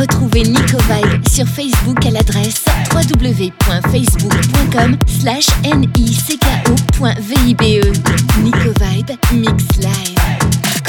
Retrouvez Nico Vibe sur Facebook à l'adresse www.facebook.com slash nico.vibe. Nico Vibe Mix Live.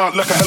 Out like a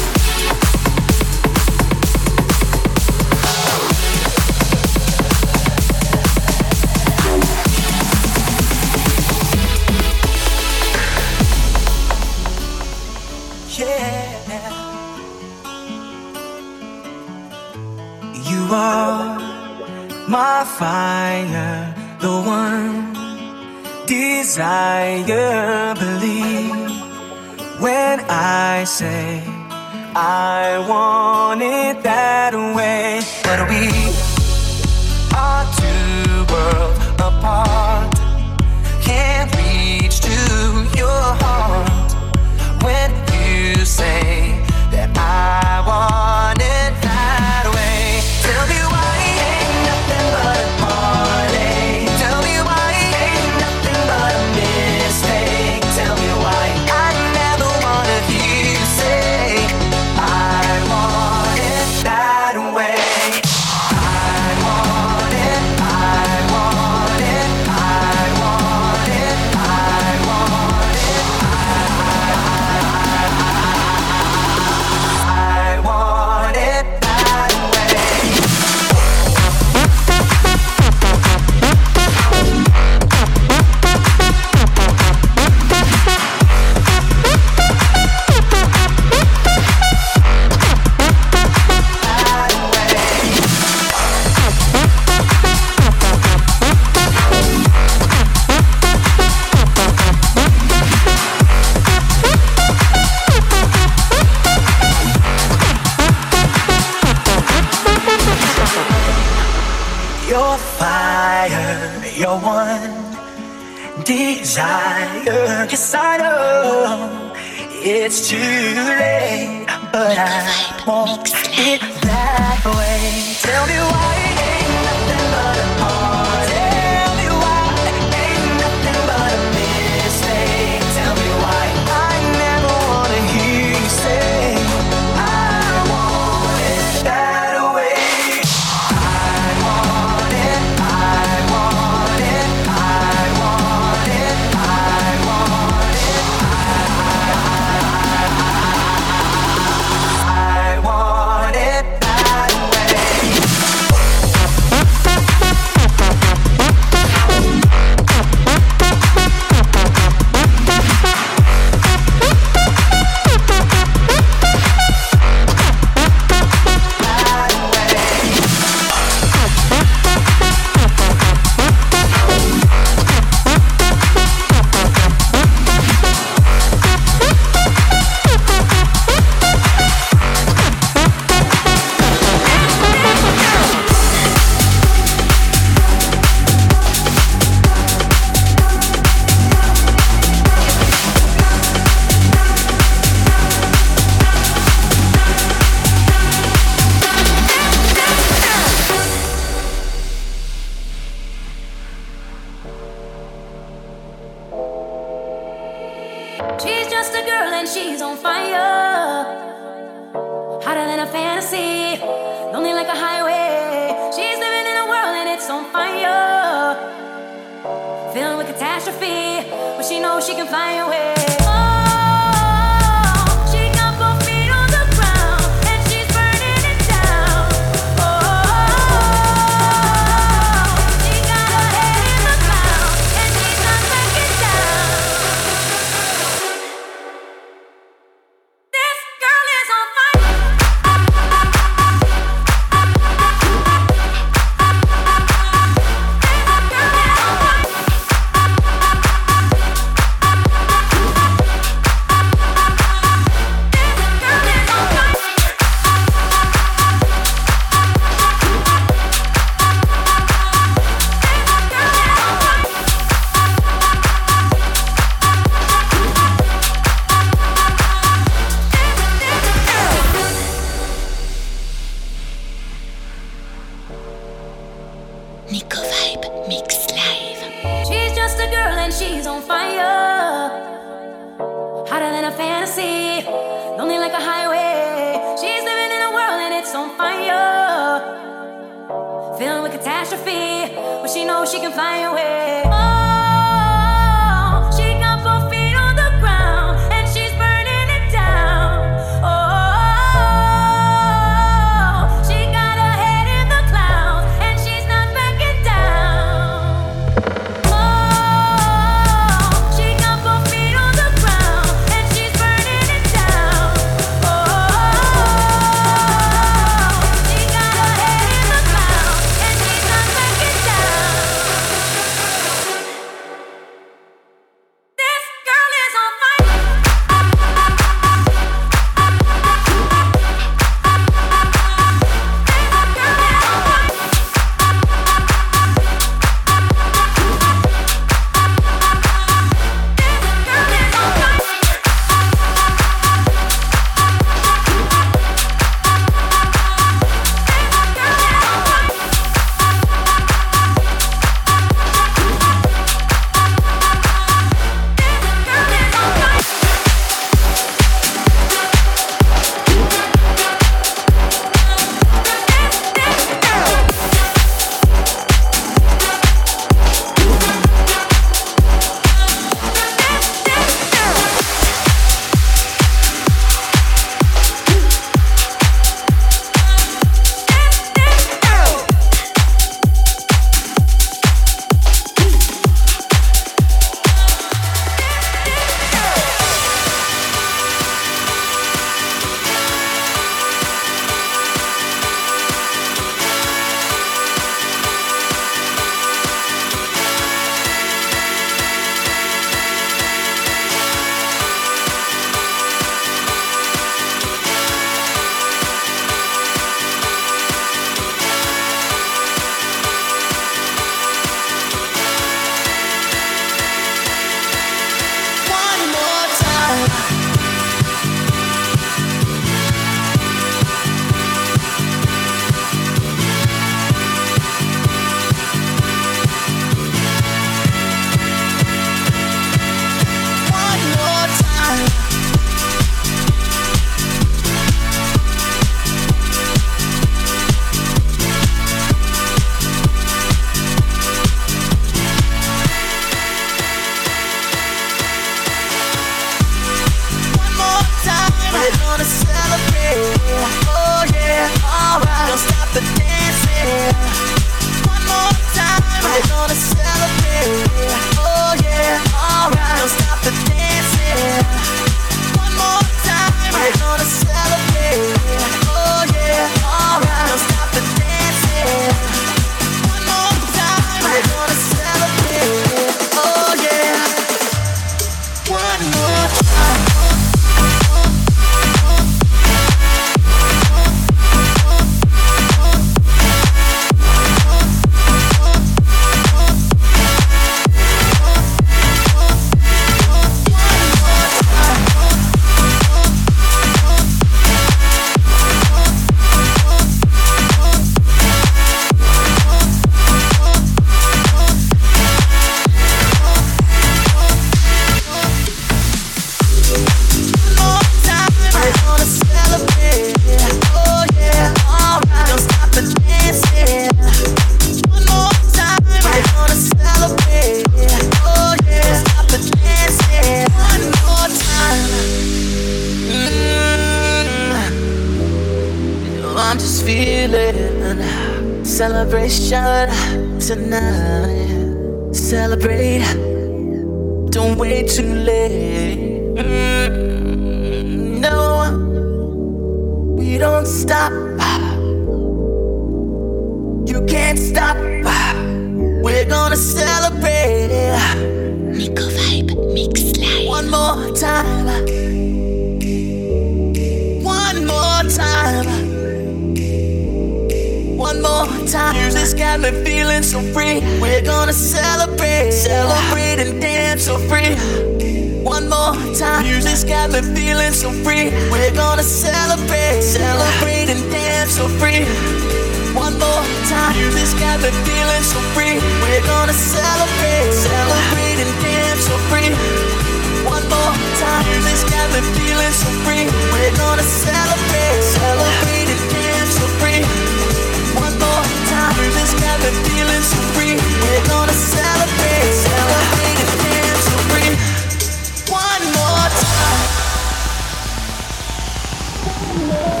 time.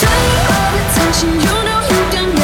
Center of attention, you know you can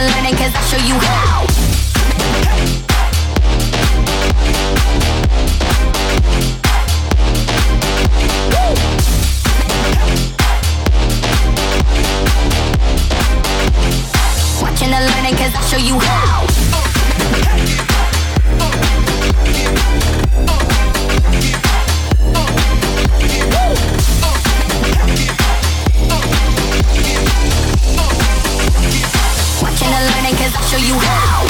to learning cause I'll show you how. Watching and learning cause I'll show you how. show you how.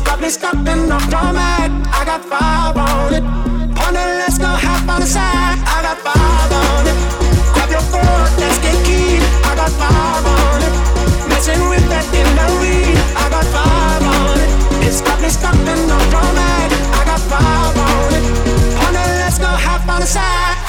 Got me stuck in the format. I got five on it. On it, let's go half on the side. I got five on it. Grab your foot, let's get keen. I got five on it. Messing with that in the weed. I got five on it. It's got me stuck in the format. I got five on it. On it, let's go half on the side.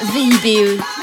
nicko.vibe.